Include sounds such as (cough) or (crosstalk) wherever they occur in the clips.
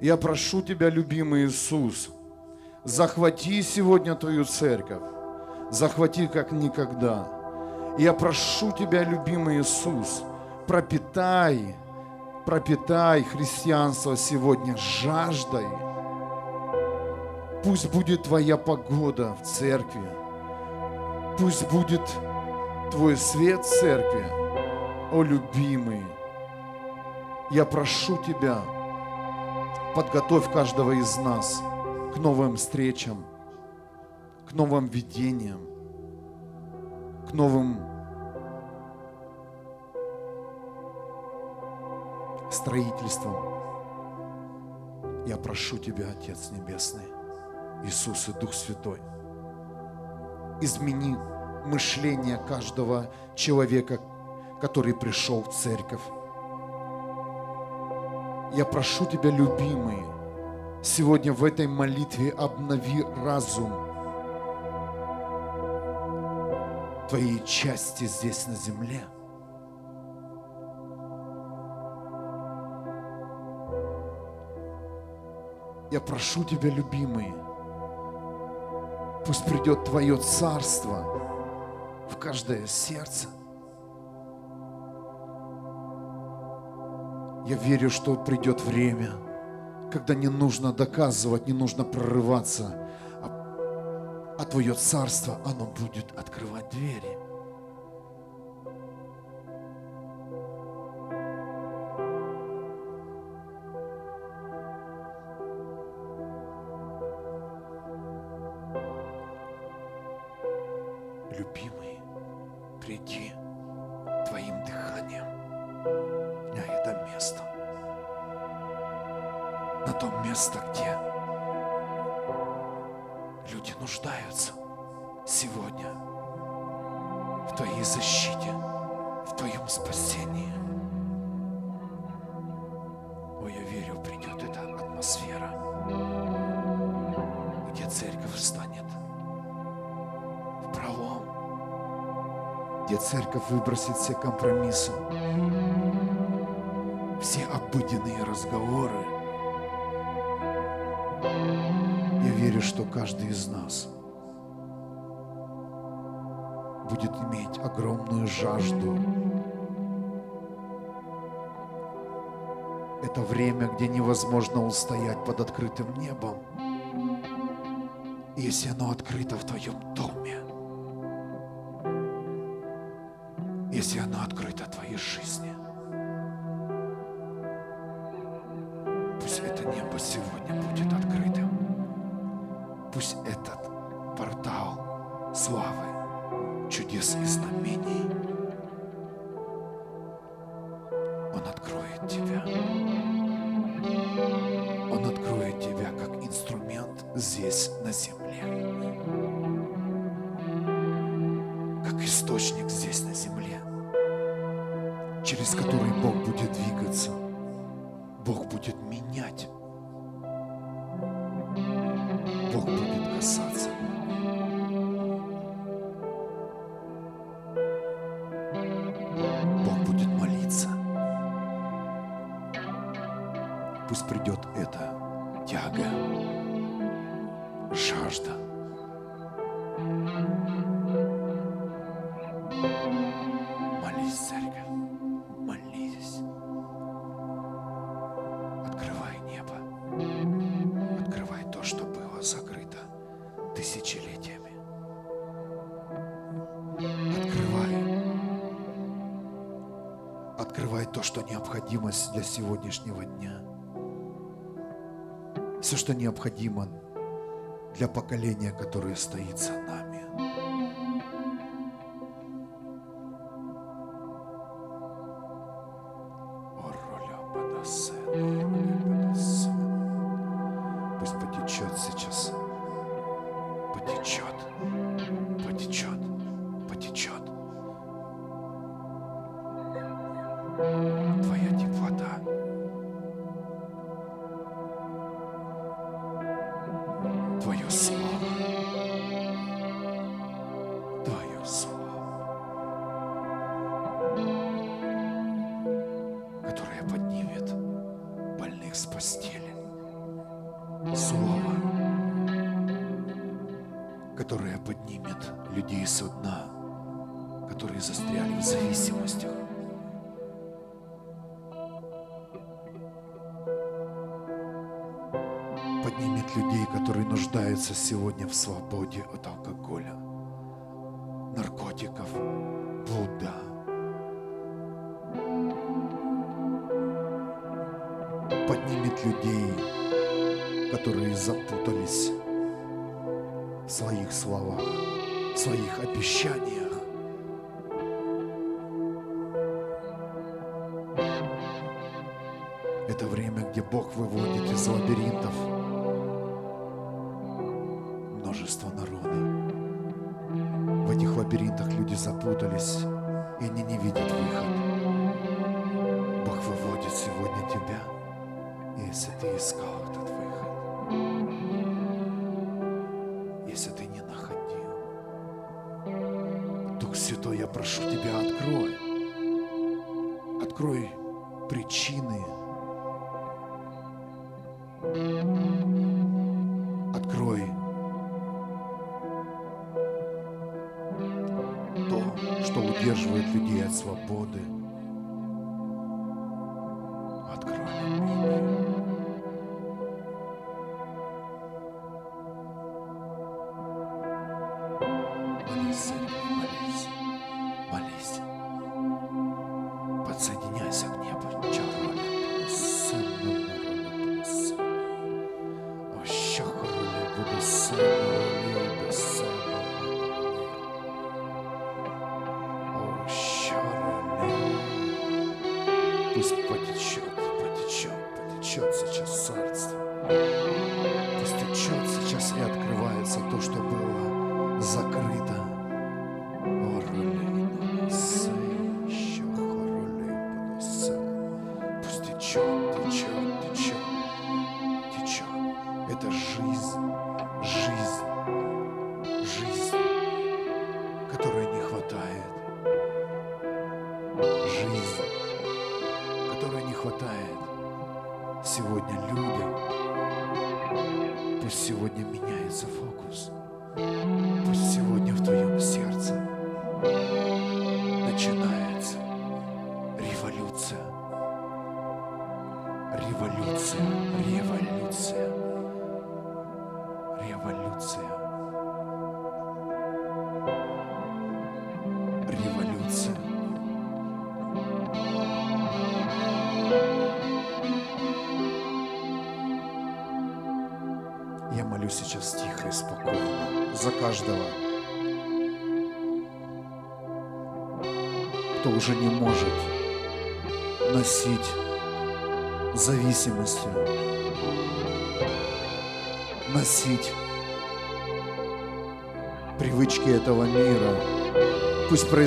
Я прошу Тебя, любимый Иисус, захвати сегодня Твою церковь, захвати как никогда. Я прошу Тебя, любимый Иисус, пропитай, пропитай христианство сегодня жаждой. Пусть будет Твоя погода в церкви. Пусть будет Твой свет в церкви. О, любимый, я прошу Тебя, подготовь каждого из нас к новым встречам, к новым видениям, к новым строительствам. Я прошу Тебя, Отец Небесный, Иисус и Дух Святой, измени мышление каждого человека, который пришел в церковь. Я прошу Тебя, любимый, сегодня в этой молитве обнови разум Твоей части здесь на земле. Я прошу Тебя, любимый, пусть придет Твое царство в каждое сердце. Я верю, что придет время, когда не нужно доказывать, не нужно прорываться, а, а Твое царство, оно будет открывать двери. В Твоей защите, в Твоем спасении. Ой, я верю, придет эта атмосфера, где церковь станет в пролом, где церковь выбросит все компромиссы, все обыденные разговоры. Я верю, что каждый из нас будет иметь огромную жажду. Это время, где невозможно устоять под открытым небом, если оно открыто в твоем доме, если оно открыто Все, что необходимо для поколения, которое стоит за нами. слаб. что удерживает людей от свободы.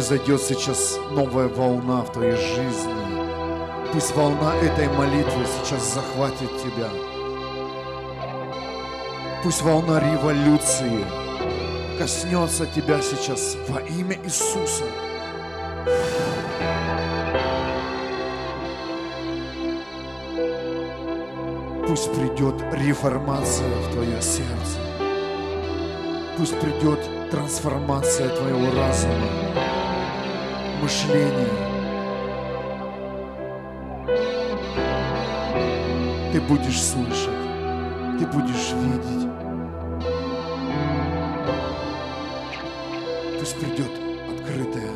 произойдет сейчас новая волна в твоей жизни. Пусть волна этой молитвы сейчас захватит тебя. Пусть волна революции коснется тебя сейчас во имя Иисуса. Пусть придет реформация в твое сердце. Пусть придет трансформация твоего разума мышления. Ты будешь слышать, ты будешь видеть. Пусть придет открытое,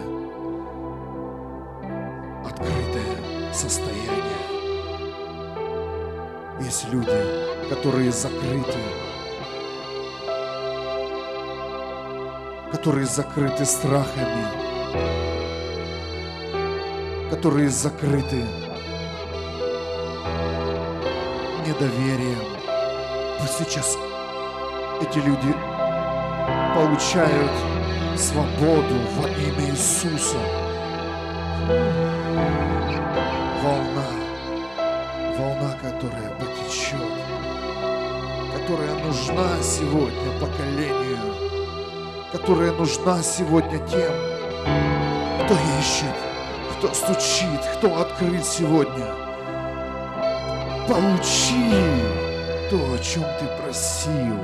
открытое состояние. Есть люди, которые закрыты, которые закрыты страхами, которые закрыты недоверием. Пусть сейчас эти люди получают свободу во имя Иисуса. Волна, волна, которая потечет, которая нужна сегодня поколению, которая нужна сегодня тем, стучит, кто открыт сегодня. Получи то, о чем ты просил.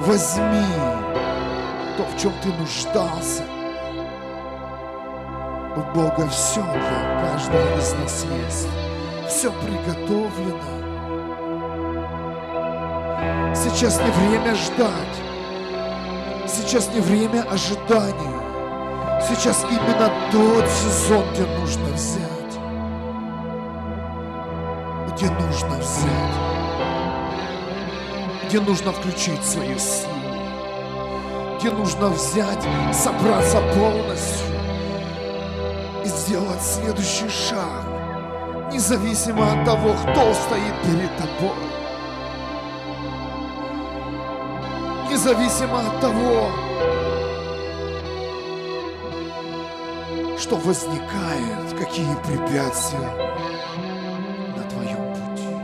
Возьми то, в чем ты нуждался. У Бога все для каждого из нас есть. Все приготовлено. Сейчас не время ждать. Сейчас не время ожидания. Сейчас именно тот сезон, где нужно взять. Где нужно взять. Где нужно включить свои силы. Где нужно взять, собраться полностью и сделать следующий шаг. Независимо от того, кто стоит перед тобой. Независимо от того, что возникает, какие препятствия на твоем пути.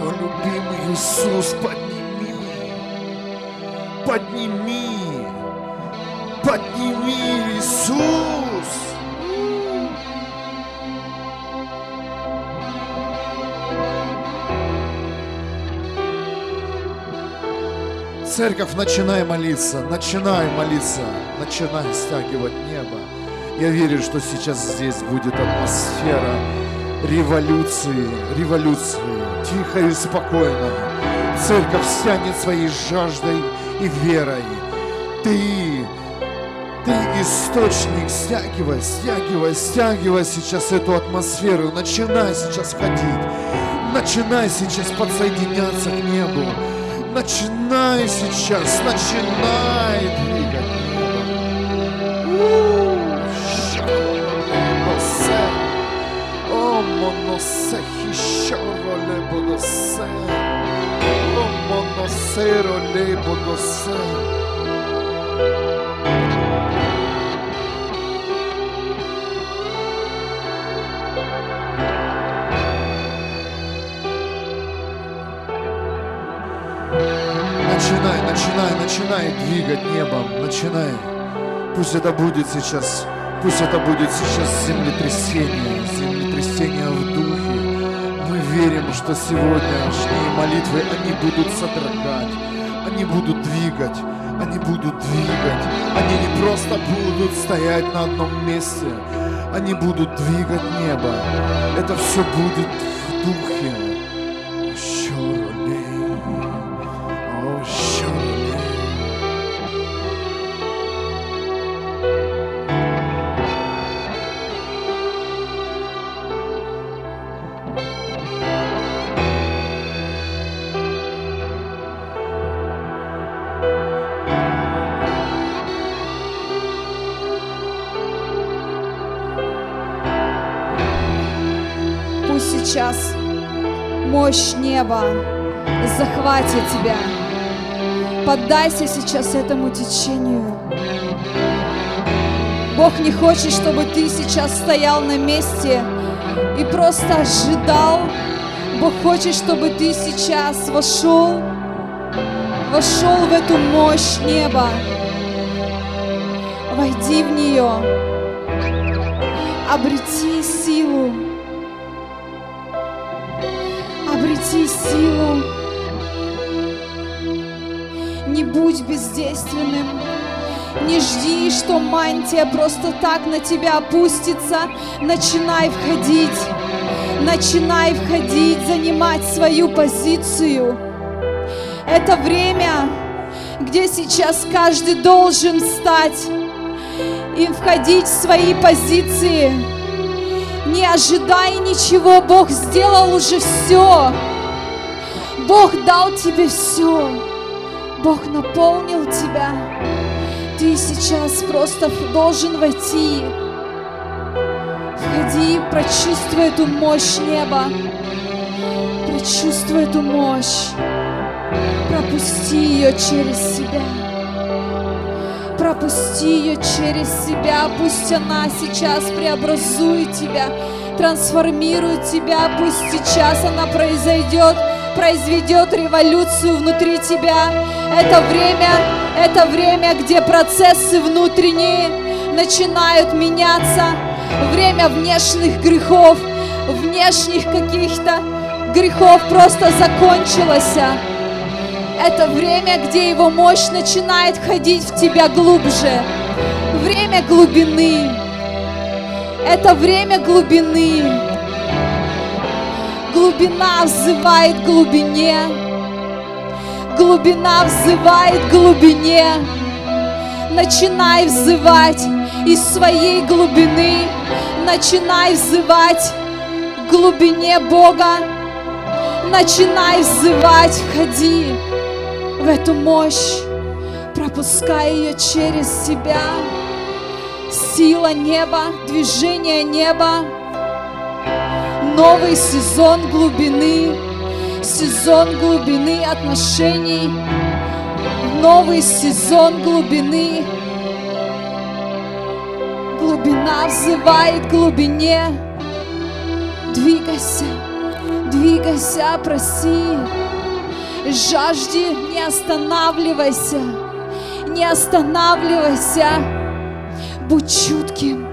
О, любимый Иисус, подними, подними, подними, Иисус. Церковь, начинай молиться, начинай молиться, начинай стягивать небо. Я верю, что сейчас здесь будет атмосфера революции, революции, тихо и спокойно. Церковь стянет своей жаждой и верой. Ты, ты источник, стягивай, стягивай, стягивай сейчас эту атмосферу. Начинай сейчас входить, начинай сейчас подсоединяться к небу. Начинай сейчас, начинай двигать. О, моносе хищоро лебодосе. О, моносеро лебодосе. Начинай, начинай, двигать небом, начинай. Пусть это будет сейчас, пусть это будет сейчас землетрясение, землетрясение в духе. Мы верим, что сегодняшние молитвы, они будут содрогать, они будут двигать, они будут двигать. Они не просто будут стоять на одном месте, они будут двигать небо. Это все будет неба захватит тебя. Поддайся сейчас этому течению. Бог не хочет, чтобы ты сейчас стоял на месте и просто ожидал. Бог хочет, чтобы ты сейчас вошел, вошел в эту мощь неба. Войди в нее, обрети силу, силу. Не будь бездейственным. Не жди, что мантия просто так на тебя опустится. Начинай входить. Начинай входить, занимать свою позицию. Это время, где сейчас каждый должен встать и входить в свои позиции. Не ожидай ничего, Бог сделал уже все. Бог дал тебе все. Бог наполнил тебя. Ты сейчас просто должен войти. Входи, прочувствуй эту мощь неба. Прочувствуй эту мощь. Пропусти ее через себя. Пропусти ее через себя. Пусть она сейчас преобразует тебя, трансформирует тебя. Пусть сейчас она произойдет, произведет революцию внутри тебя. Это время, это время, где процессы внутренние начинают меняться. Время внешних грехов, внешних каких-то грехов просто закончилось. Это время, где Его мощь начинает входить в тебя глубже. Время глубины. Это время глубины. Глубина взывает глубине. Глубина взывает глубине. Начинай взывать из своей глубины. Начинай взывать глубине Бога. Начинай взывать, входи в эту мощь, пропускай ее через себя. Сила неба, движение неба, новый сезон глубины, сезон глубины отношений, новый сезон глубины. Глубина взывает глубине. Двигайся, двигайся, проси. Жажди, не останавливайся, не останавливайся. Будь чутким,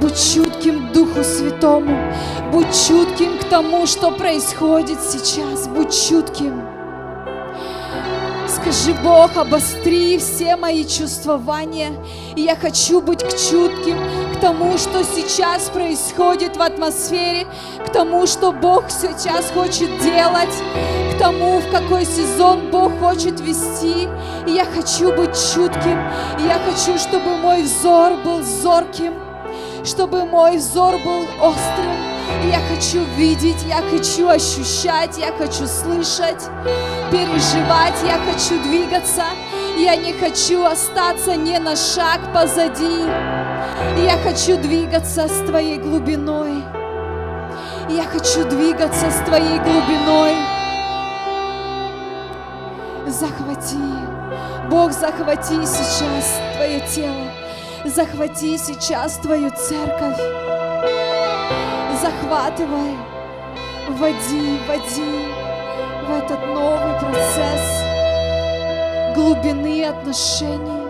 будь чутким к Духу Святому, будь чутким к тому, что происходит сейчас, будь чутким. Скажи, Бог, обостри все мои чувствования. И я хочу быть чутким к тому, что сейчас происходит в атмосфере, к тому, что Бог сейчас хочет делать, к тому, в какой сезон Бог хочет вести. И я хочу быть чутким. И я хочу, чтобы мой взор был зорким, чтобы мой взор был острым, я хочу видеть, я хочу ощущать, я хочу слышать, переживать, я хочу двигаться. Я не хочу остаться ни на шаг позади. Я хочу двигаться с Твоей глубиной. Я хочу двигаться с Твоей глубиной. Захвати, Бог, захвати сейчас Твое тело. Захвати сейчас Твою церковь захватывай, вводи, вводи в этот новый процесс глубины отношений,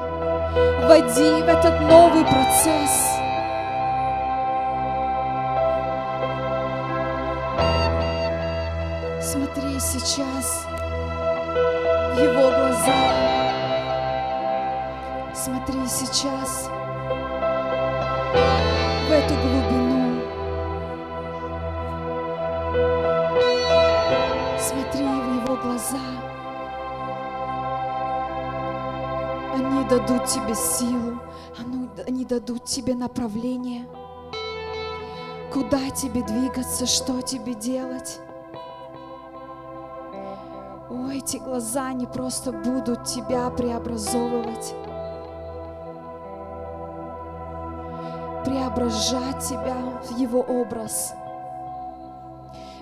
вводи в этот новый процесс. Смотри сейчас в его глаза. Смотри сейчас эту глубину. глаза. Они дадут тебе силу, они дадут тебе направление, куда тебе двигаться, что тебе делать. О, эти глаза не просто будут тебя преобразовывать, преображать тебя в Его образ,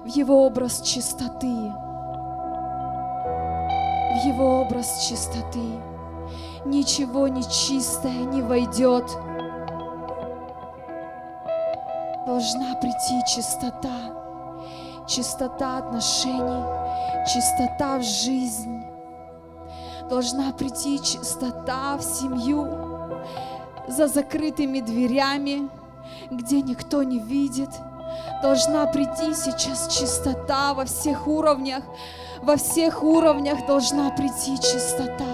в Его образ чистоты, в Его образ чистоты. Ничего нечистое не войдет. Должна прийти чистота, чистота отношений, чистота в жизнь. Должна прийти чистота в семью за закрытыми дверями, где никто не видит. Должна прийти сейчас чистота во всех уровнях, во всех уровнях должна прийти чистота.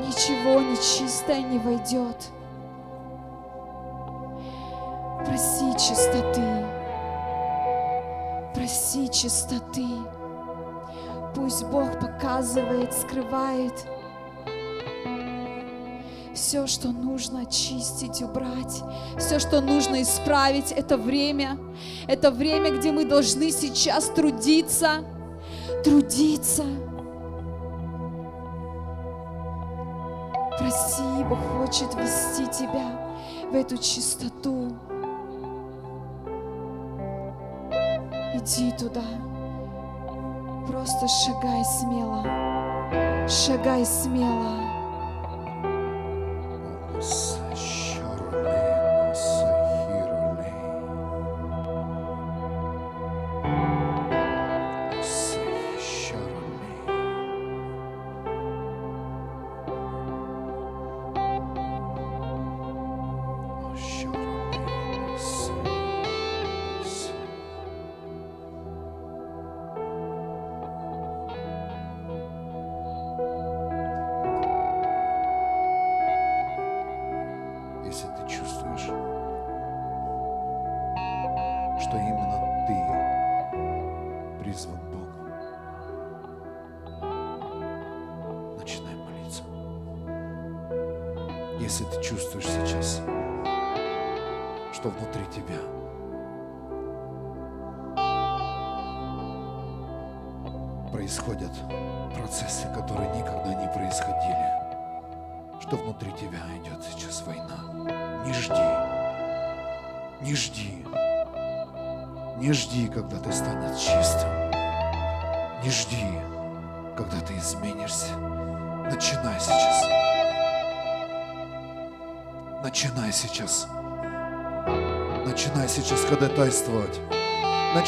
Ничего нечистое не войдет. Проси чистоты. Проси чистоты. Пусть Бог показывает, скрывает все, что нужно очистить, убрать, все, что нужно исправить. Это время, это время, где мы должны сейчас трудиться, трудиться. Проси, Бог хочет вести тебя в эту чистоту. Иди туда. Просто шагай смело. Шагай смело. Что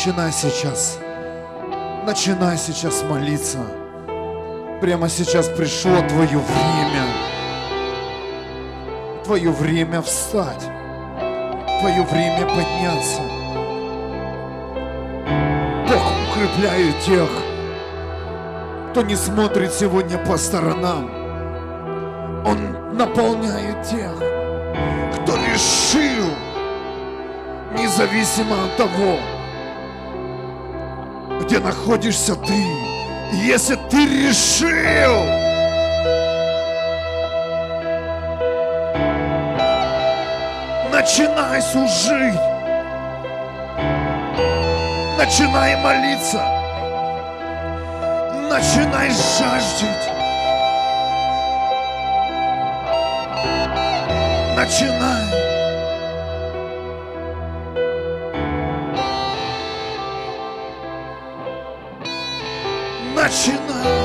Начинай сейчас. Начинай сейчас молиться. Прямо сейчас пришло твое время. Твое время встать. Твое время подняться. Бог укрепляет тех, кто не смотрит сегодня по сторонам. Он наполняет тех, кто решил, независимо от того, где находишься ты. И если ты решил, начинай служить, начинай молиться, начинай жаждать, начинай. Начинай. Церковь,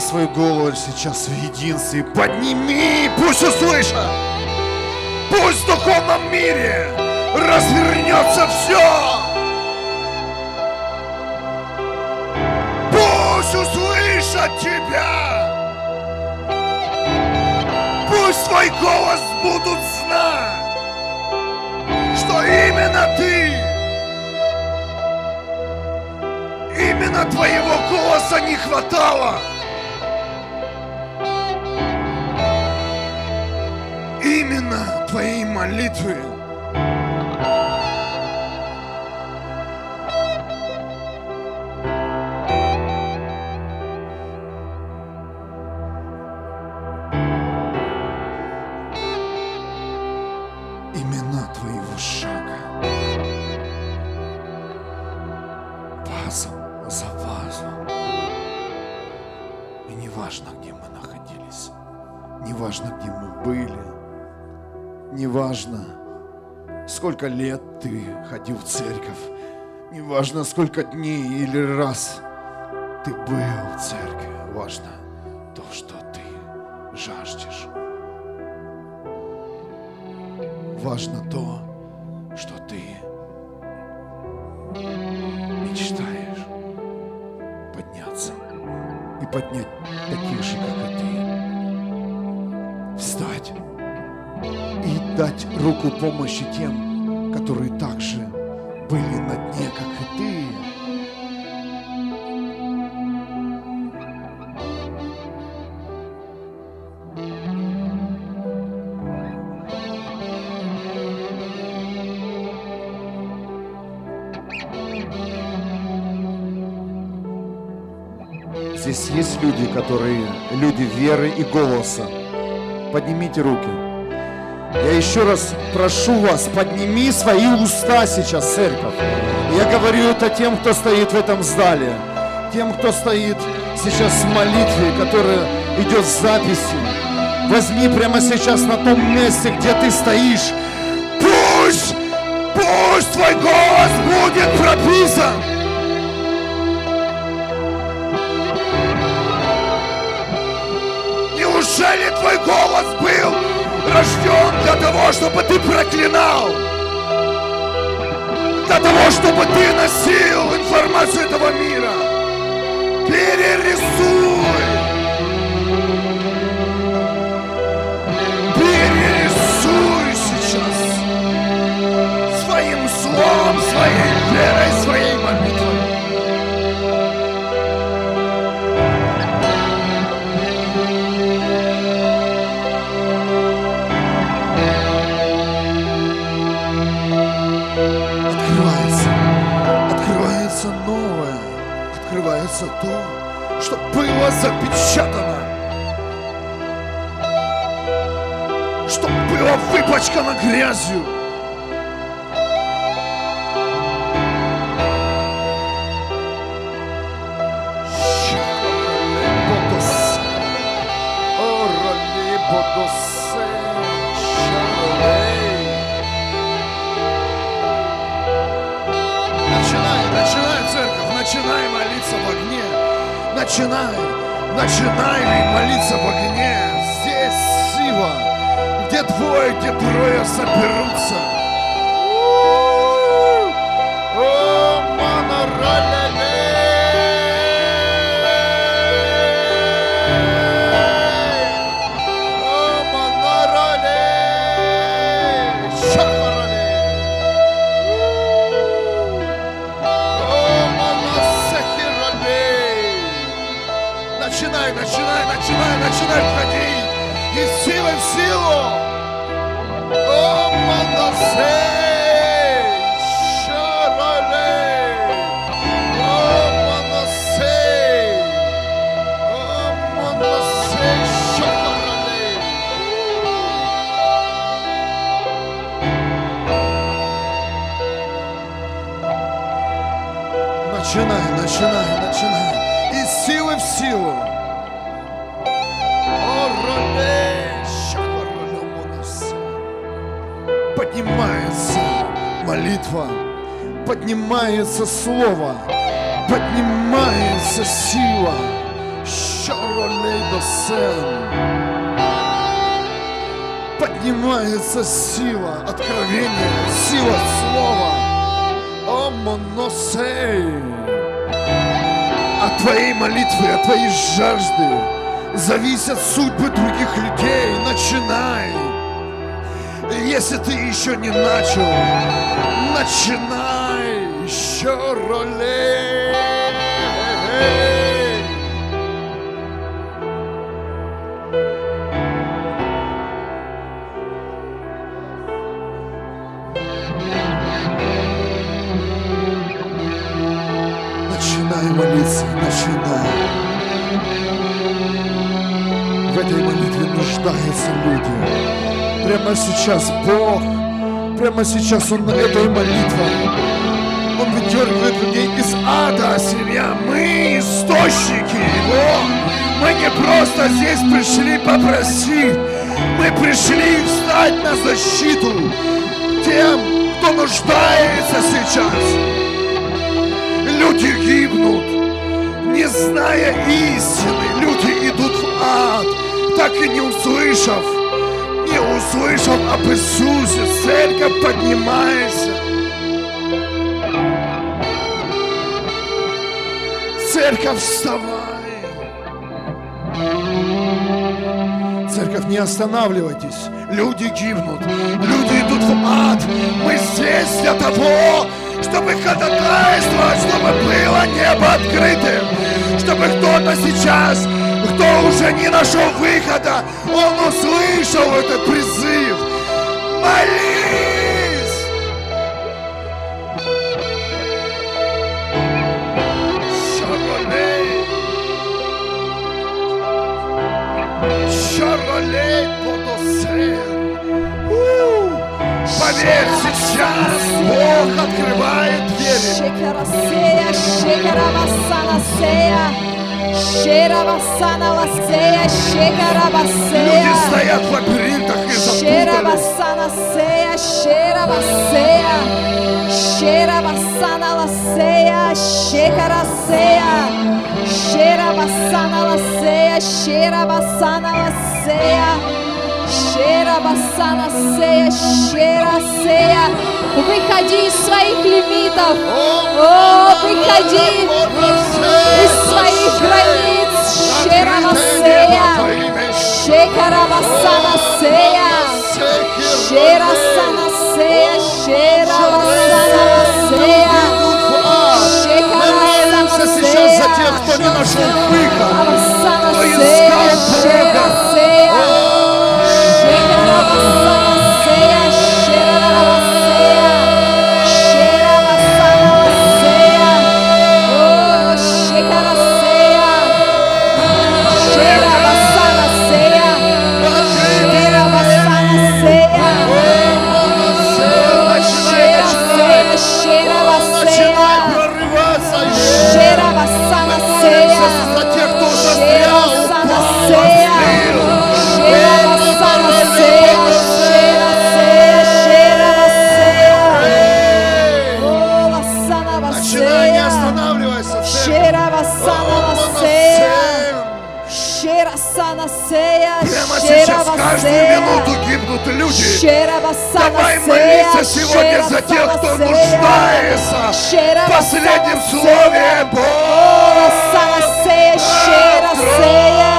подними свою голову сейчас в единстве. Подними, пусть услышат. Пусть в духовном мире развернется все. Пусть услышат тебя. Пусть твой голос будут знать, что именно ты Именно твоего голоса не хватало. Твоей молитвы. Имена твоего шага. Вазом за вазом. И не важно, где мы находились, не важно, где мы были, не важно, сколько лет ты ходил в церковь, не важно, сколько дней или раз ты был в церкви, важно то, что ты жаждешь. Важно то, что ты мечтаешь подняться и поднять таких же, как и дать руку помощи тем, которые также были на дне, как и ты. Здесь есть люди, которые люди веры и голоса. Поднимите руки. Я еще раз прошу вас, подними свои уста сейчас, церковь. Я говорю это тем, кто стоит в этом зале, тем, кто стоит сейчас в молитве, которая идет с записи. Возьми прямо сейчас на том месте, где ты стоишь. Пусть, пусть твой голос будет прописан. Неужели твой голос был рожден для того, чтобы ты проклинал. Для того, чтобы ты носил информацию этого мира. Перерисуй. Перерисуй сейчас. Своим словом, своей верой, за то, что было запечатано, что было выпачкано грязью. Начинай, начинай молиться в огне. Здесь сила, где двое, где трое соберутся. Начинай, начинай входить молитва, поднимается слово, поднимается сила. Поднимается сила откровения, сила слова. О, моносей! От твоей молитвы, от твоей жажды зависят судьбы других людей. Начинай! Если ты еще не начал, начинай! Еще ролей! Начинай молиться, начинай. В этой молитве нуждаются люди. Прямо сейчас Бог, прямо сейчас Он этой молитвой, Он выдергивает людей из ада, семья. Мы источники Его. Мы не просто здесь пришли попросить, мы пришли встать на защиту тем, кто нуждается сейчас. Люди гибнут, не зная истины. Люди идут в ад, так и не услышав, не услышав об Иисусе. Церковь поднимается. Церковь, вставай. Церковь, не останавливайтесь. Люди гибнут. Люди идут в ад. Мы здесь для того, чтобы ходатайствовать, чтобы было небо открытым. Чтобы кто-то сейчас, кто уже не нашел выхода, он услышал этот призыв. Молись! Шаролей! У! Поверь, сейчас Бог открывает двери. Люди shekarabaseya, стоят в лабиринтах и запутались. sherabasanaseya, sherabaseya, sherabasanalaseya, shekaraseya, sherabasanalaseya, sherabasanalaseya. Шерабасанасея, шерасея. Выходи из своих лимитов. О, выходи из своих границ. Шерабасея, шекарабасанасея. Шерасанасея, шерабасанасея. Молимся сейчас за тех, кто не нашел выход, кто искал Бога. Шерабасанасея, минуту гибнут люди. Давай молиться сегодня за тех, кто нуждается в последнем слове. Бог! Санасея, Шерасея,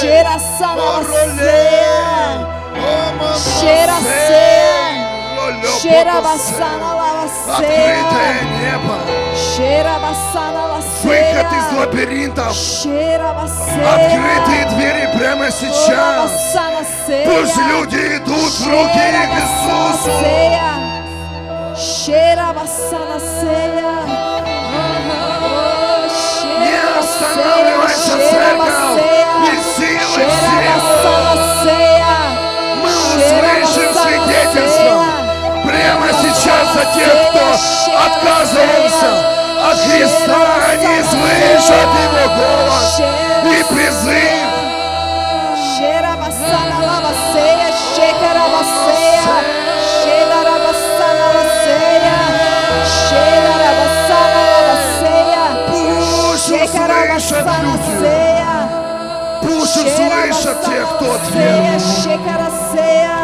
Шерасанасея, Шерасея, Шерабасаналавасея, Открытое небо. Выход из лабиринтов. Открытые двери прямо сейчас. Пусть люди идут в руки к Иисусу. Не останавливайся, церковь. И силы, силы. Мы услышим свидетельство! Прямо сейчас за тех, кто отказывался от Христа. Они слышат Его голос и призыв. Пусть услышат люди. Пусть услышат те, кто отверг,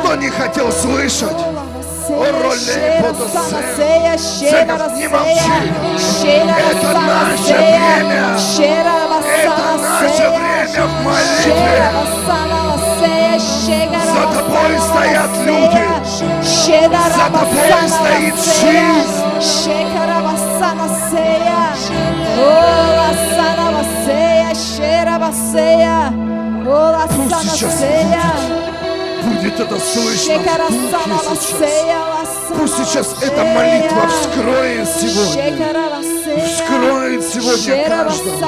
кто не хотел слышать. Церковь, не молчи. Это наше время. Это наше время в молитве. За тобой стоят люди. За тобой стоит жизнь. Пусть сейчас будет это слышно в духе сейчас. Пусть сейчас эта молитва вскроет сегодня. Вскроет сегодня каждого.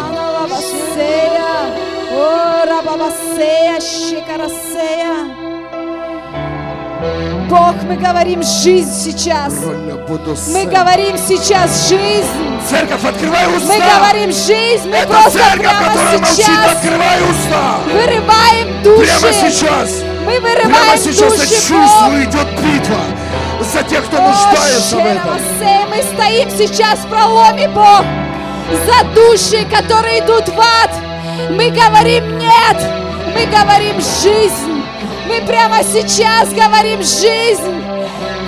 Бог, мы говорим жизнь сейчас. Мы говорим сейчас жизнь. Церковь, открывай Мы уста! говорим жизнь. Мы Это просто церковь, прямо которая молчит, сейчас открывай уста! вырываем Прямо души. сейчас! Мы Прямо вырываем сейчас я души, чувствую, идет битва за тех, кто О, нуждается в этом. Мы стоим сейчас в проломе, Бог, за души, которые идут в ад. Мы говорим нет, мы говорим жизнь. Мы прямо сейчас говорим жизнь.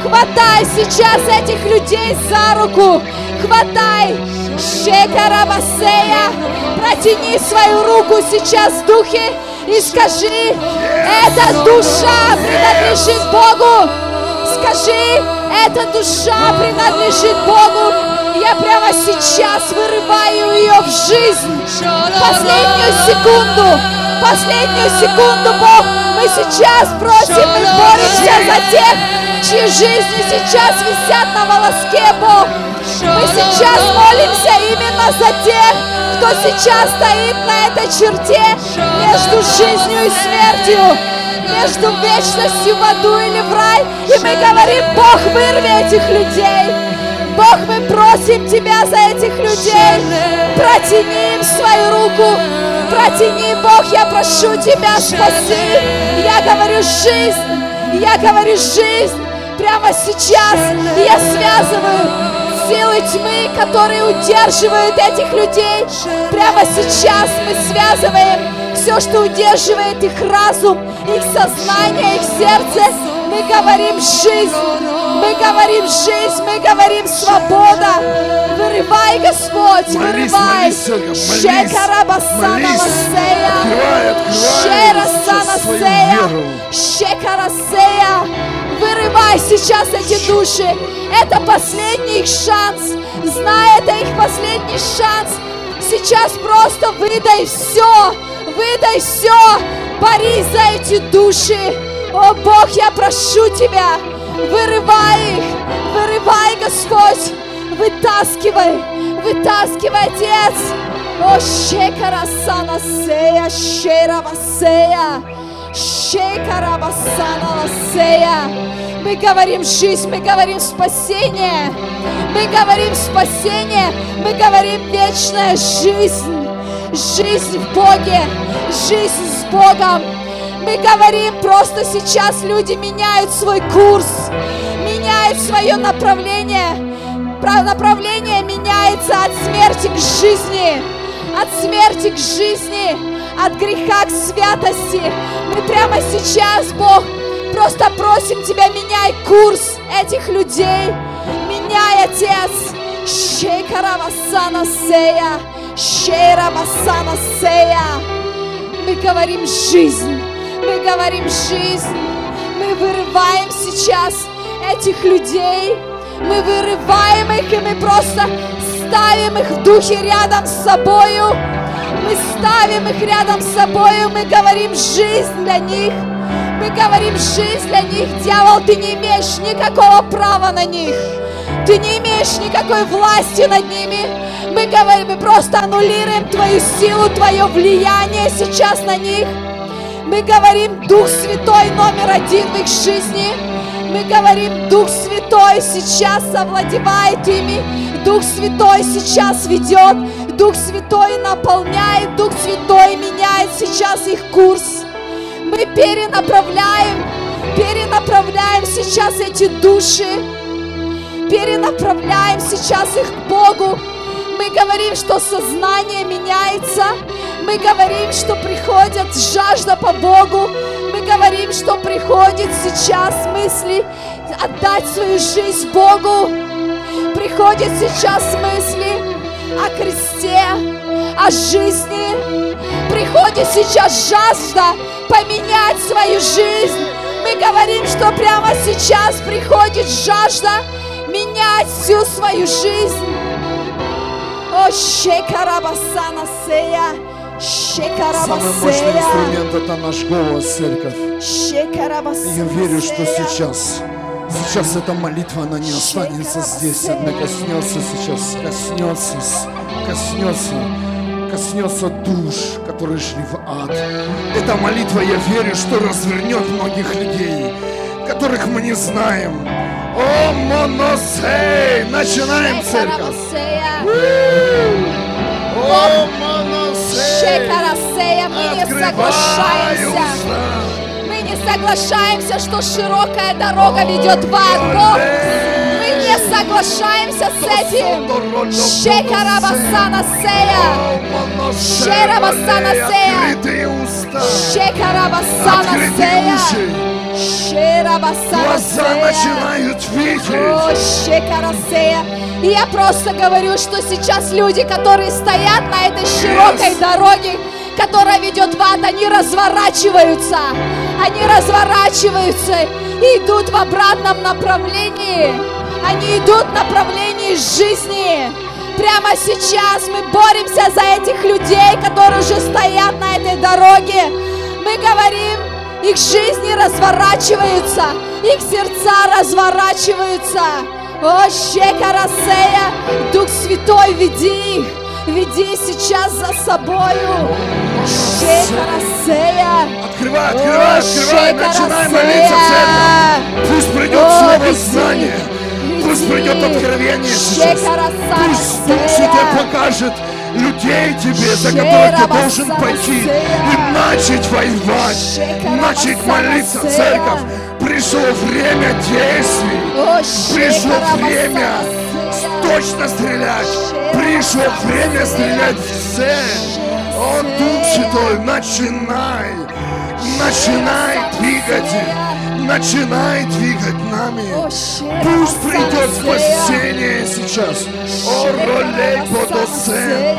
Хватай сейчас этих людей за руку. Хватай. Шекарабасея. Протяни свою руку сейчас в духе и скажи, эта душа принадлежит Богу. Скажи, эта душа принадлежит Богу. Я прямо сейчас вырываю ее в жизнь. Последнюю секунду, последнюю секунду, Бог, мы сейчас просим, мы боремся за тех, чьи жизни сейчас висят на волоске, Бог. Мы сейчас молимся именно за тех, кто сейчас стоит на этой черте между жизнью и смертью между вечностью в аду или в рай. И мы говорим, Бог, вырви этих людей. Бог, мы просим Тебя за этих людей. Протяни им свою руку. Протяни, Бог, я прошу Тебя, спаси. Я говорю жизнь. Я говорю жизнь. Прямо сейчас я связываю силы тьмы, которые удерживают этих людей. Прямо сейчас мы связываем все, что удерживает их разум, их сознание, их сердце. Мы говорим жизнь, мы говорим жизнь, мы говорим свобода. Вырывай, Господь, вырывай. Шекарабасана открывай Шерасана Сея. Шекарасея. Вырывай сейчас эти души. Это последний их шанс. Знай, это их последний шанс. Сейчас просто выдай все. Выдай все. Борись за эти души. О Бог, я прошу Тебя. Вырывай их. Вырывай, Господь. Вытаскивай. Вытаскивай, Отец. О, шекарасана сея, шеравасея. Шекарабасана сея. Мы говорим жизнь, мы говорим спасение. Мы говорим спасение, мы говорим вечная жизнь. Жизнь в Боге, жизнь с Богом. Мы говорим, просто сейчас люди меняют свой курс, меняют свое направление. Направление меняется от смерти к жизни, от смерти к жизни, от греха к святости. Мы прямо сейчас, Бог, просто просим Тебя, меняй курс этих людей. Меняй, Отец. Шейкаравасана сея. Шейравасана сея. Мы говорим жизнь. Мы говорим жизнь. Мы вырываем сейчас этих людей. Мы вырываем их, и мы просто ставим их в духе рядом с собою. Мы ставим их рядом с собою, мы говорим жизнь для них. Мы говорим жизнь для них. Дьявол, ты не имеешь никакого права на них. Ты не имеешь никакой власти над ними. Мы говорим, мы просто аннулируем твою силу, твое влияние сейчас на них. Мы говорим, Дух Святой номер один в их жизни. Мы говорим, Дух Святой сейчас овладевает ими. Дух Святой сейчас ведет. Дух Святой наполняет. Дух Святой меняет сейчас их курс. Мы перенаправляем, перенаправляем сейчас эти души. Перенаправляем сейчас их к Богу. Мы говорим, что сознание меняется. Мы говорим, что приходит жажда по Богу. Мы говорим, что приходит сейчас мысли отдать свою жизнь Богу. Приходит сейчас мысли о кресте, о жизни. Приходит сейчас жажда поменять свою жизнь. Мы говорим, что прямо сейчас приходит жажда менять всю свою жизнь. О, шекарабасана сея, Самый мощный инструмент это наш голос, церковь. Я верю, что сейчас, сейчас эта молитва, она не останется здесь, она коснется сейчас, коснется, коснется, коснется душ, которые шли в ад. Эта молитва, я верю, что развернет многих людей, которых мы не знаем. О, моносей! Начинаем, церковь! О, моносей! Открывай соглашаемся. уста! Соглашаемся, что широкая дорога ведет в ад. Мы не соглашаемся с этим. Шекарабасана сея. Шерабасана сея. Шекарабасана сея. Глаза начинают О, видеть! Шекарасея. И я просто говорю, что сейчас люди, которые стоят на этой широкой Yes. дороге, которая ведет в ад, они разворачиваются. Они разворачиваются и идут в обратном направлении. Они идут в направлении жизни. Прямо сейчас мы боремся за этих людей, которые уже стоят на этой дороге. Мы говорим, их жизни разворачиваются, их сердца разворачиваются. О, Шекарасея, Дух Святой, веди их, веди сейчас за собою. Шекарасея. Открывай, открывай, открывай! Начинай молиться, церковь! Пусть придет О, слово веди, знания! Пусть придет откровение сейчас! Пусть Дух. Святой покажет людей тебе, за которых ты должен пойти и начать воевать, начать молиться, церковь. Пришло время действий. Пришло время. Точно стрелять. Пришло время стрелять в цель. О, Дух Святой, начинай, начинай двигать, начинай двигать нами. Пусть придет спасение сейчас. О, ролей подосе.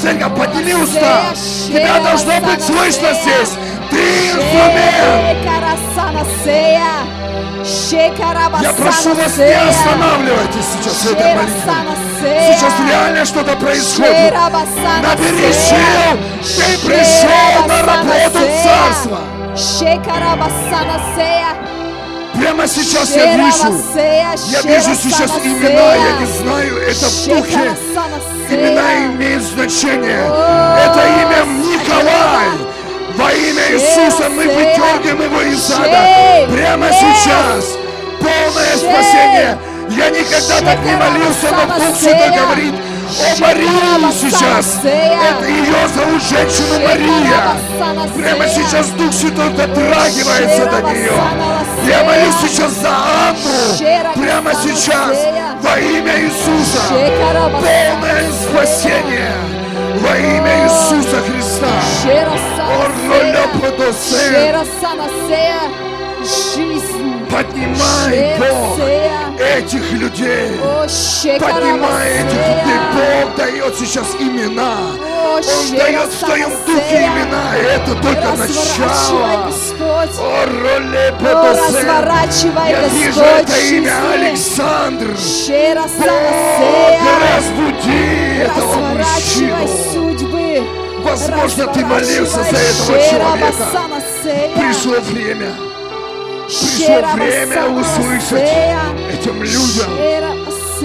Церковь, подними уста. Тебя должно быть слышно здесь. Я прошу вас, не останавливайтесь сейчас в этой молитве. Сейчас реально что-то происходит. Набери сил. Ты пришел на работу Царства. Прямо сейчас я вижу. Я вижу сейчас имена, я не знаю, это в духе. Имена имеют значение. Это имя Николай. Во имя Иисуса мы выдергиваем его из ада. Прямо сейчас. Полное спасение. Я никогда так не молился, но Дух Святой говорит о Марии сейчас. Это ее зовут женщина Мария. Прямо сейчас Дух Святой дотрагивается до нее. Я молюсь сейчас за Анну. Прямо сейчас. Во имя Иисуса. Полное спасение. Во имя Иисуса Христа. Жизнь. Поднимай Бог этих людей. Поднимай этих людей. Бог дает сейчас имена. Он дает в твоем духе имена. И это только начало. О, ролеподосе. разворачивай, Я вижу это имя. Александр. Бог, разбуди этого мужчину. Возможно, ты молился за этого человека. Пришло время пришло время услышать этим людям.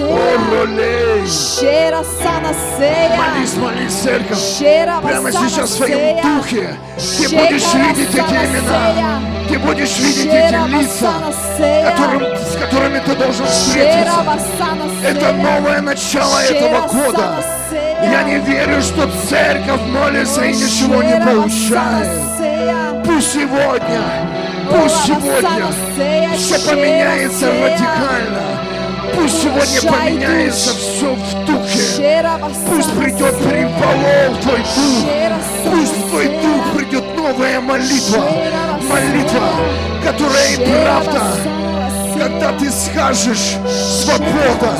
О, Шерабасея. ролей. Шерасанасея. Молись, молись, церковь. Прямо сейчас в своем духе ты будешь видеть эти имена. Ты будешь видеть эти лица, которым, с которыми ты должен встретиться. Это новое начало этого года. Я не верю, что церковь молится и ничего не получает. Пусть сегодня, пусть сегодня все поменяется радикально. Пусть сегодня поменяется все в духе. Пусть придет переполох в твой дух. Пусть в твой дух придет новая молитва. Молитва, которая и правда. Когда ты скажешь «свобода»,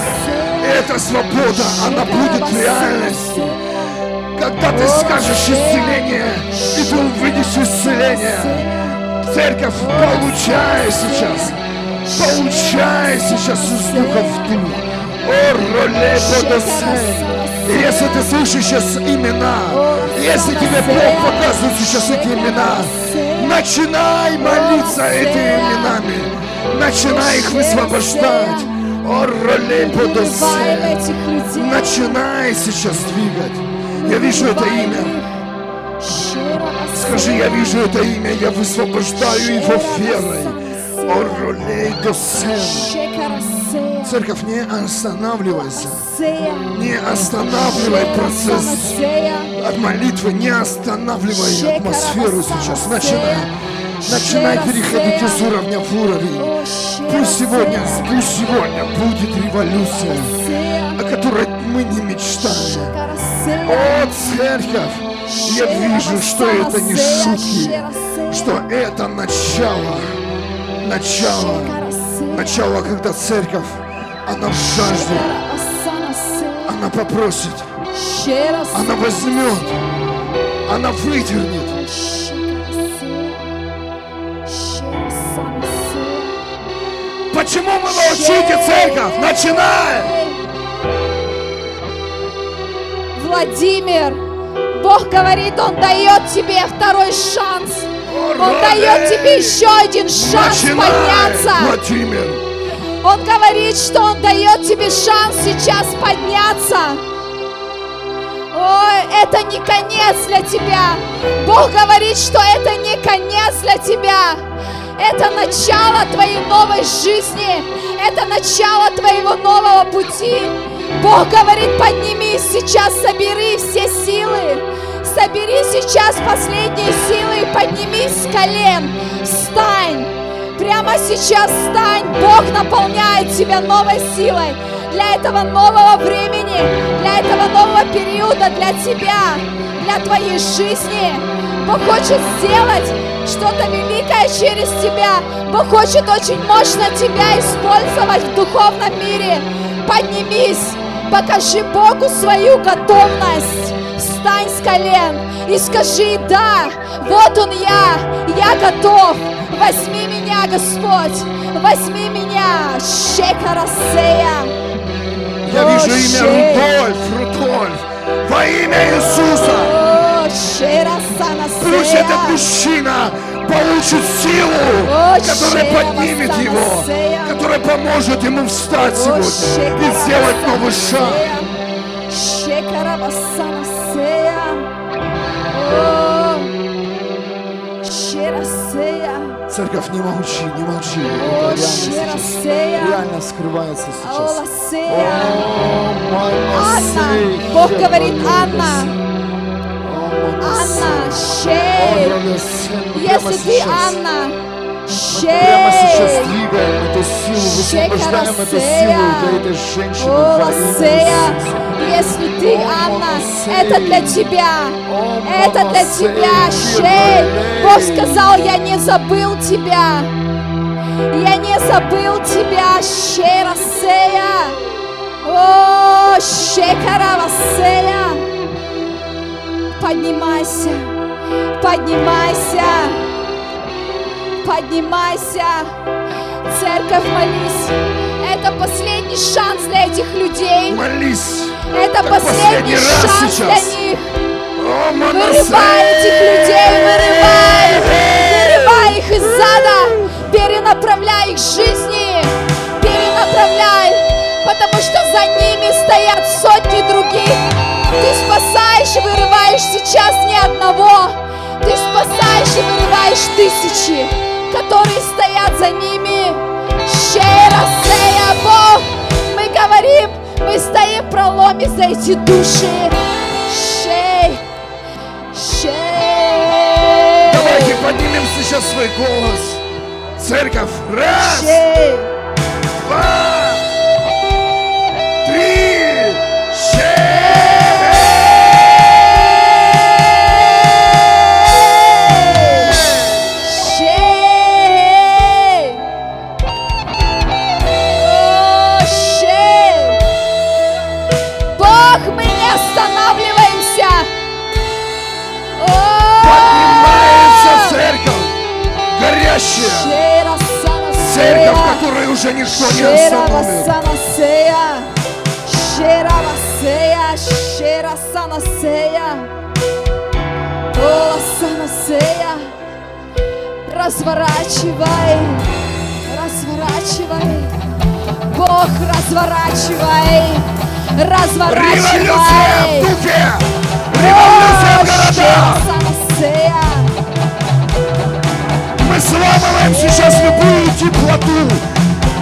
эта свобода, она будет реальностью. Когда ты скажешь исцеление, и ты увидишь исцеление. Церковь, получай сейчас. Получай сейчас из духа в дух. О, роле Если ты слышишь сейчас имена, если тебе Бог показывает сейчас эти имена, начинай молиться этими именами. Начинай их высвобождать. О, роле. Начинай сейчас двигать. Я вижу это имя. Скажи, я вижу это имя, я высвобождаю его верой. Церковь, не останавливайся. Не останавливай процесс от молитвы, не останавливай атмосферу сейчас. Начинай. Начинай переходить из уровня в уровень. Пусть сегодня, пусть сегодня будет революция, о которой мы не мечтаем. О, церковь, я вижу, что это не шутки, что это начало, начало, начало, когда церковь, она в жажде, она попросит, она возьмет, она выдернет. Почему вы молчите, церковь? Начинай! Владимир, Бог говорит, Он дает тебе второй шанс. Он дает тебе еще один шанс Начинай, подняться. Он говорит, что Он дает тебе шанс сейчас подняться. Ой, это не конец для тебя. Бог говорит, что это не конец для тебя. Это начало твоей новой жизни. Это начало твоего нового пути. Бог говорит, поднимись сейчас, собери все силы. Собери сейчас последние силы и поднимись с колен. Встань. Прямо сейчас встань. Бог наполняет тебя новой силой для этого нового времени, для этого нового периода, для тебя, для твоей жизни. Бог хочет сделать что-то великое через тебя. Бог хочет очень мощно тебя использовать в духовном мире. Поднимись, покажи Богу свою готовность. Встань с колен и скажи, да, вот он я, я готов. Возьми меня, Господь, возьми меня. Шекарасея. Я О, вижу имя Рудольф, Рудольф. Во имя Иисуса. О, Шерасанасея. Пусть этот мужчина получит силу, которая поднимет его, которая поможет ему встать сегодня и сделать новый шаг. Церковь, не молчи, не молчи. Это реально сейчас. Реально скрывается сейчас. О, Бог говорит, Анна. Анна. Шей. Если ты. Анна, Прямо сейчас Шей. двигаем эту силу, высвобождаем эту силу для этой женщины во имя если ты, Анна, это для тебя. Это для тебя, Шей. Бог сказал, я не забыл тебя. Я не забыл тебя, Шерасея. О, Шекаравасея. Поднимайся, поднимайся, поднимайся. Церковь, молись. Это последний шанс для этих людей. Молись. Это как последний, последний шанс сейчас. для них. О, Вырывай этих людей, вырывай! Вырывай их из зада! Перенаправляй их жизни! Перенаправляй! Потому что за ними стоят сотни других! Спасаешь сейчас ни одного! Ты спасаешь и вырываешь тысячи, которые стоят за ними! Бог! Мы говорим, мы стоим в проломе за эти души! Шей! Шей! Давайте поднимем сейчас свой голос. Церковь. Раз, Шей! два, Рассана, Церковь, сея. которую уже ничто не остановит. разворачивай, разворачивай, Бог разворачивай, Революция в разворачивай. духе. Революция в городах. Мы сламываем сейчас любую теплоту,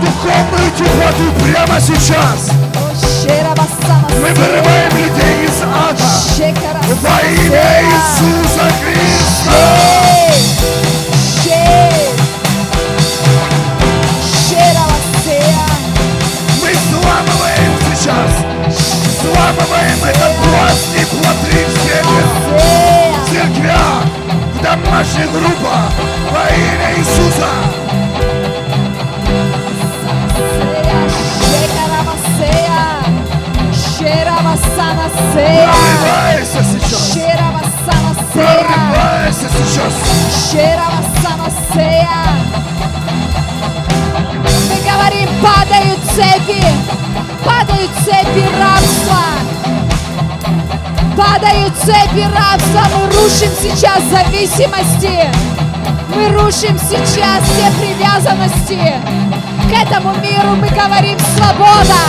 духовную теплоту прямо сейчас. Мы вырываем людей из ада. Во имя Иисуса Христа. Мы взламываем сейчас, взламываем этот пласт теплоты в себе, в церквях, в домашних группах во имя Иисуса. Прорывайся сейчас, прорывайся сейчас. Мы цепи рабства, мы рушим сейчас зависимости. Мы рушим сейчас все привязанности. К этому миру мы говорим свобода.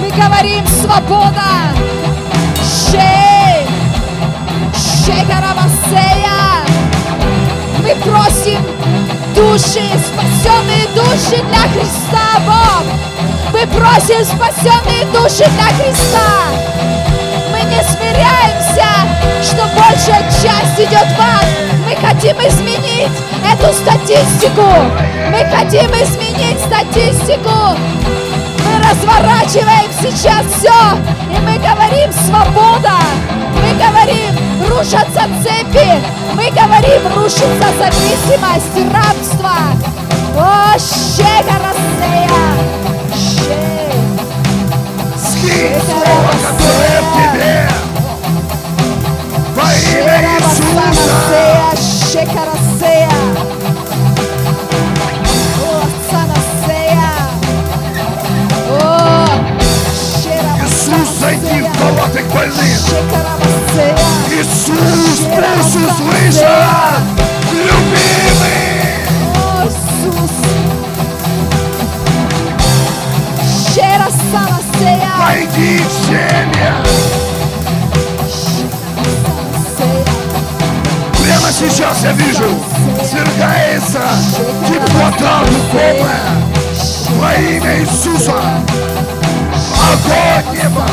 Мы говорим свобода. Шей, Шекарамасея. Мы просим души, спасенные души для Христа, Бог. Мы просим спасенные души для Христа. Мы не смиряемся, большая часть идет в ад. Мы хотим изменить эту статистику. Мы хотим изменить статистику. Мы разворачиваем сейчас все, и мы говорим свобода. Мы говорим, рушатся цепи. Мы говорим, рушится зависимость, рабство. О, щега Россия! Щега. Скинь слово, которое в тебе. Во имя Иисуса. Шекарасея. О, Санасея. О, Иисус, зайди Прямо сейчас я вижу, свергается теплота духовная во имя Иисуса. Огонь неба,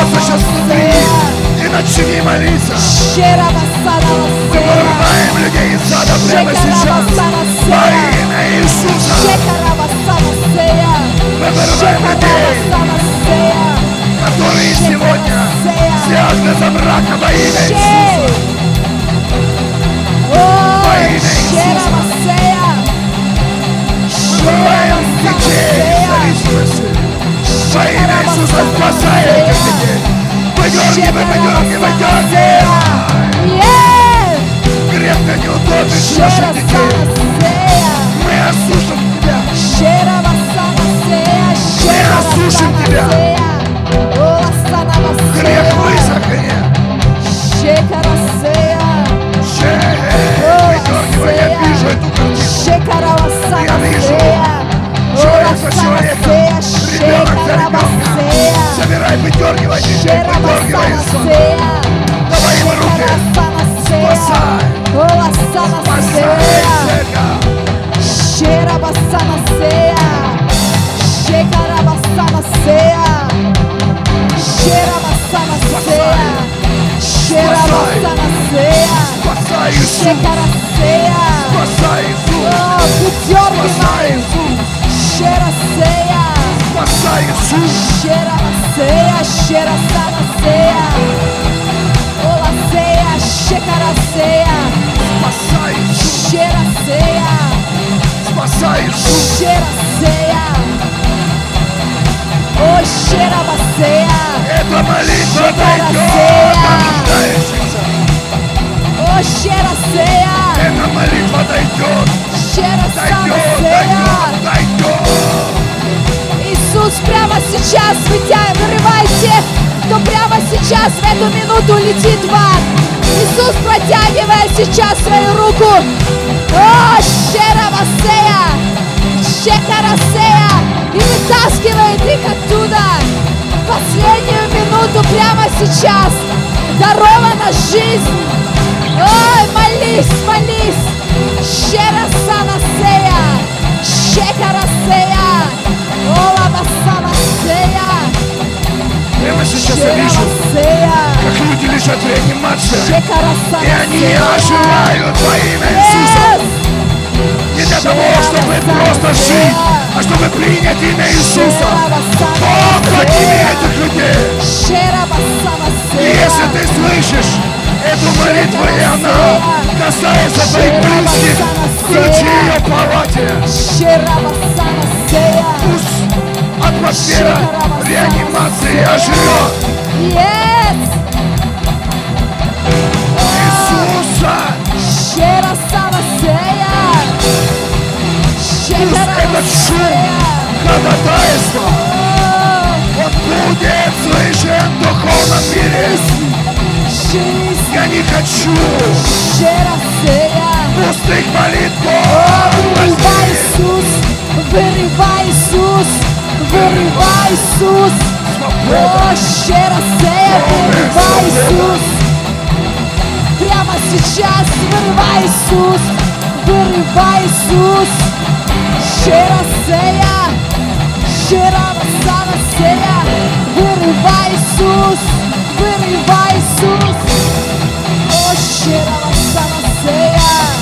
Соберется сейчас внутри и начни молиться! Мы вырываем людей из ада прямо сейчас! Во имя Иисуса! Мы вырываем людей, которые сегодня связаны за брака во имя Иисуса! Во имя Иисуса! Вырываем детей зависимости! Во имя Иисуса спасай этих детей! Выдергивай, выдергивай, выдергивай! Крепко неудобных наших детей! Мы осушим тебя! Мы осушим тебя. Грех высохни! Выдергивай, я вижу эту картину! Я вижу человек за Собирай, выдергивай детей, выдергивай из сон. Давай ему руки. Спасай. Спасай, церковь. Sherabassana seya, Shekarabassana seya, Sherabassana seya, Sherabassana seya, Спасай, Иисус. Shekaraseya, Спасай, Иисус. Oh, Спасай, Путёркина, Иисус. Sheraseya, Спасай, Иисус. Sheraseya, Sherasana seya, Ola seya, Shekaraseya, Спасай, Иисус. Sheraseya, Спасай, Иисус. Sheraseya, Oh, Sherabaseya. Эта молитва дойдет до нуждающихся. О, щера сея, Эта молитва дойдет, щера сама дойдет, сея. дойдет, дойдет. Иисус, прямо сейчас вытя- вырывайте, кто прямо сейчас в эту минуту летит в ад. Иисус, протягивая сейчас свою руку. О, щера сея, щекара сея, и вытаскивает их оттуда. В последнюю минуту прямо сейчас дарована жизнь. Ой, молись, молись. Щера санасея, щекарасея, олава санасея, Прямо сейчас я вижу, как люди лежат в реанимации, и они оживают во имя Иисуса. Не для того, чтобы просто жить, а чтобы принять имя Иисуса. Бог, подними этих людей. И если ты слышишь эту молитву твоя она касается твоих близких, включи ее в палате. Пусть атмосфера реанимации оживет Yes! Иисуса. Пусть этот шум ходатайства, он будет слышен в духовном мире. Я не хочу пустых молитв. Вырывай Иисус! Вырывай Иисус! Вырывай Иисус! О, Сея! Вырывай Иисус! Прямо сейчас вырывай Иисус! Вырывай Иисус! Щера Сея! Щера Сава Сея! Вырывай Иисус! Вырывай Иисус! О, щера Сава Сея! Щера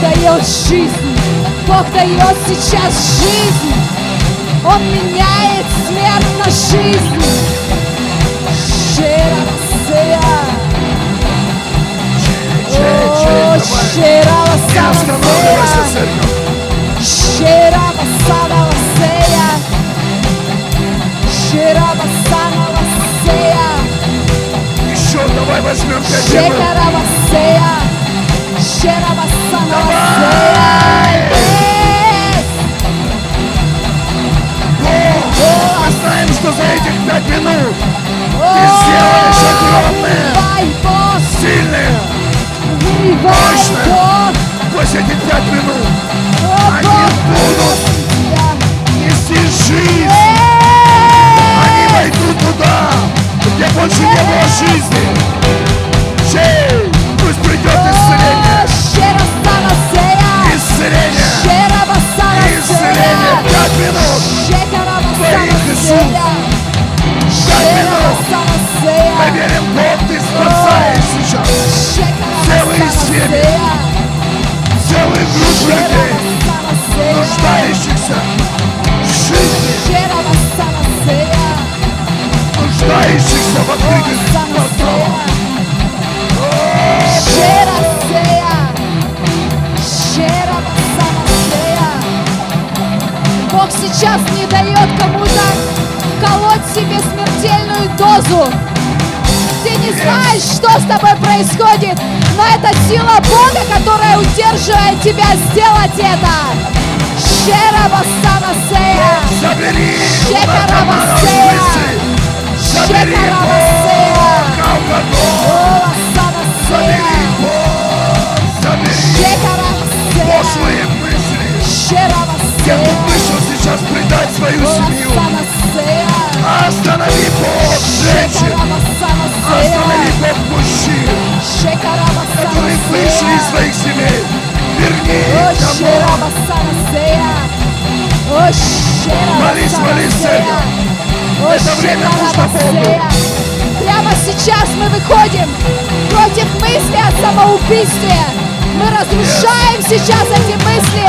дает жизнь. Бог дает сейчас жизнь. Он меняет смерть на жизнь. Щеросея. О, Не щеросея. Давай возьмем. Шекарабасея, Шерабасанабасея. О, мы знаем, что за этих пять минут ты сделаешь огромное, сильное. вырывай, Мощно. Бог, Пусть эти пять минут Они будут. тебя. нести жизнь. Они войдут туда, больше не было жизни. Чей, пусть придет исцеление. Шерасанасея, Исцеление. Исцеление. Пять минут. Шекарабасанасея, Пять минут. Мы верим, Бог, ты спасаешь сейчас. Целые семьи. Целые группы людей, нуждающихся в жизни, нуждающихся в открытых подстрелах. Бог сейчас не дает кому-то колоть себе смертельную дозу. Ты не знаешь, что с тобой происходит, но это сила Бога, которая удерживает тебя сделать это. Шерабасанасея. Забери Шекарабасея. Забери. Бог, Алкоголь. Забери. Бог, забери пошлые мысли. Те, Шерабасея. кто вышел сейчас предать свою семью. Останови Бог женщин. Останови Бог мужчин, которые вышли из своих семей. Верни их домой. Это время нужно Богу. Прямо сейчас мы выходим против мысли о самоубийстве. Мы разрушаем сейчас эти мысли.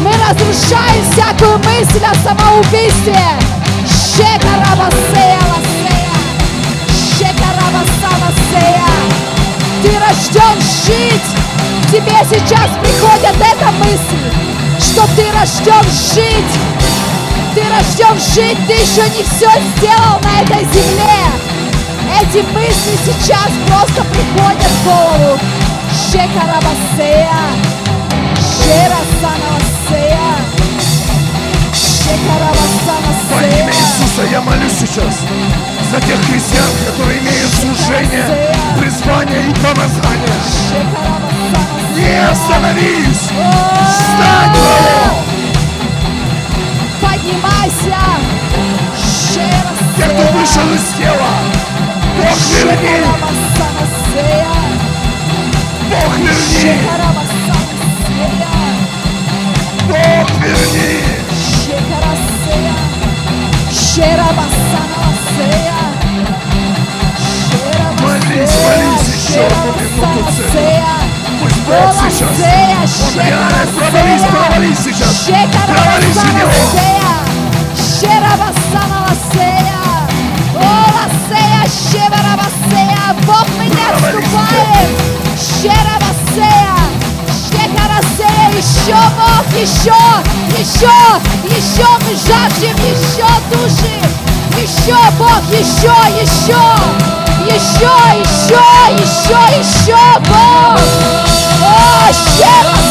Мы разрушаем всякую мысль о самоубийстве. Ты рожден жить. Тебе сейчас приходит эта мысль, что ты рожден жить. Ты рожден жить, ты еще не все сделал на этой земле. Эти мысли сейчас просто приходят в голову. Шекарабасея, Шерасанасея, Во имя Шекарабасанасея. Иисуса я молюсь сейчас за тех христиан, которые имеют служение, призвание и помазание. Не остановись! Встань! Поднимайся! Те, кто вышел из тела, Бог верни! Бог верни! Бог верни! Молись, молись еще одну минуту. сейчас. Он реально провались, провались сейчас. Провались в него. Еще Бог, еще, еще, еще мы жаждем, еще души. Еще Бог, еще, еще, еще, еще, еще, еще Бог. О, Щерабасея.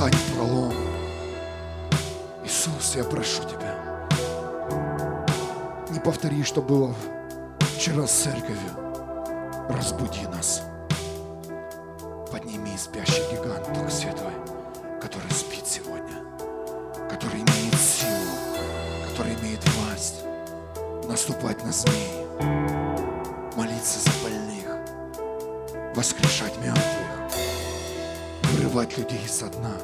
Стань в пролом. Иисус, я прошу Тебя, не повтори, что было вчера с церковью. Разбуди нас. Подними спящий гигант, Дух Святой, который спит сегодня, который имеет силу, который имеет власть наступать на змей, вырывать людей со дна.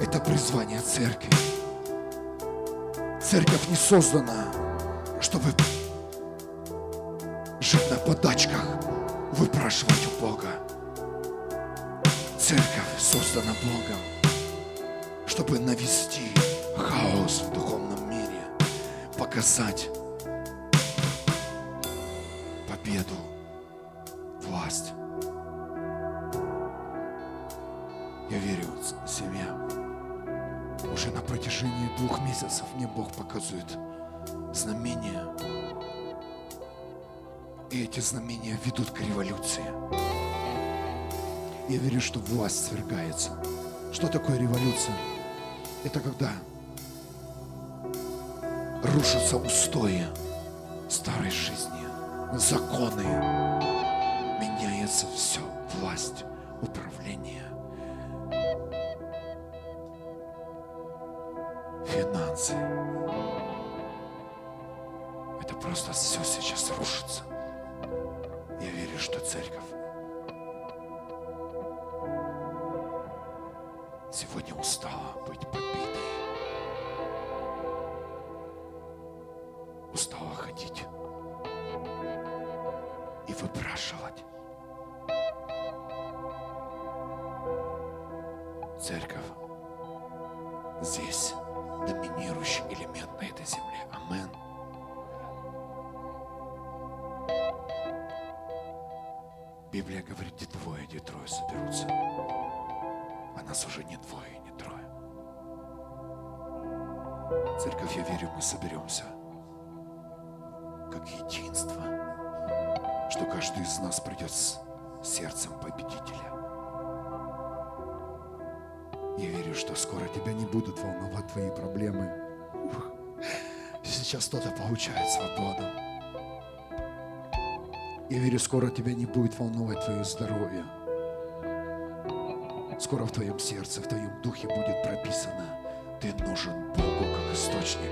Это призвание церкви. Церковь не создана, чтобы жить на подачках, выпрашивать у Бога. Церковь создана Богом, чтобы навести хаос в духовном мире, показать показывает знамения. И эти знамения ведут к революции. Я верю, что власть свергается. Что такое революция? Это когда рушатся устои старой жизни, законы, меняется все, власть, управление, финансы. Это просто все сейчас рушится. Я верю, что церковь сегодня устала быть побитой. Устала ходить и выпрашивать. Церковь здесь доминирующий элемент на этой земле. Амен. Библия говорит, где двое, где трое соберутся. А нас уже не двое, не трое. Церковь, я верю, мы соберемся как единство, что каждый из нас придет с сердцем победителя. Я верю, что скоро тебя не будут волновать твои проблемы. Ух, сейчас кто-то получает свободу. Я верю, скоро тебя не будет волновать твое здоровье. Скоро в твоем сердце, в твоем духе будет прописано, ты нужен Богу как источник.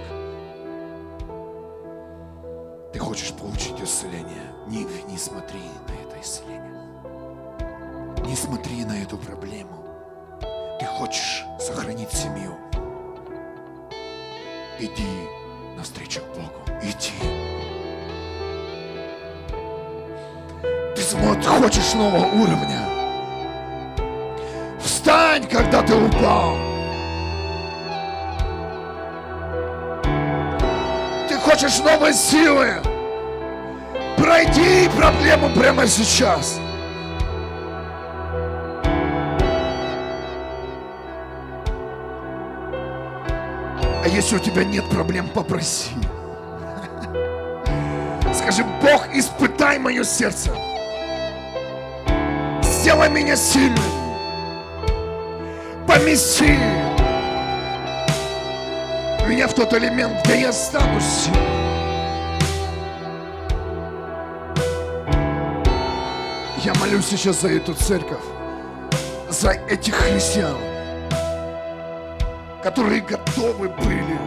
Ты хочешь получить исцеление, не, не смотри на это исцеление. Не смотри на эту проблему. Ты хочешь сохранить семью. Иди навстречу Богу. Иди. Смотришь, хочешь нового уровня. Встань, когда ты упал. Ты хочешь новой силы. Пройди проблему прямо сейчас. А если у тебя нет проблем, попроси. (laughs) Скажи, Бог, испытай мое сердце. Сделай меня сильным. Помести меня в тот элемент, где я стану сильным. Я молюсь сейчас за эту церковь, за этих христиан, которые готовы были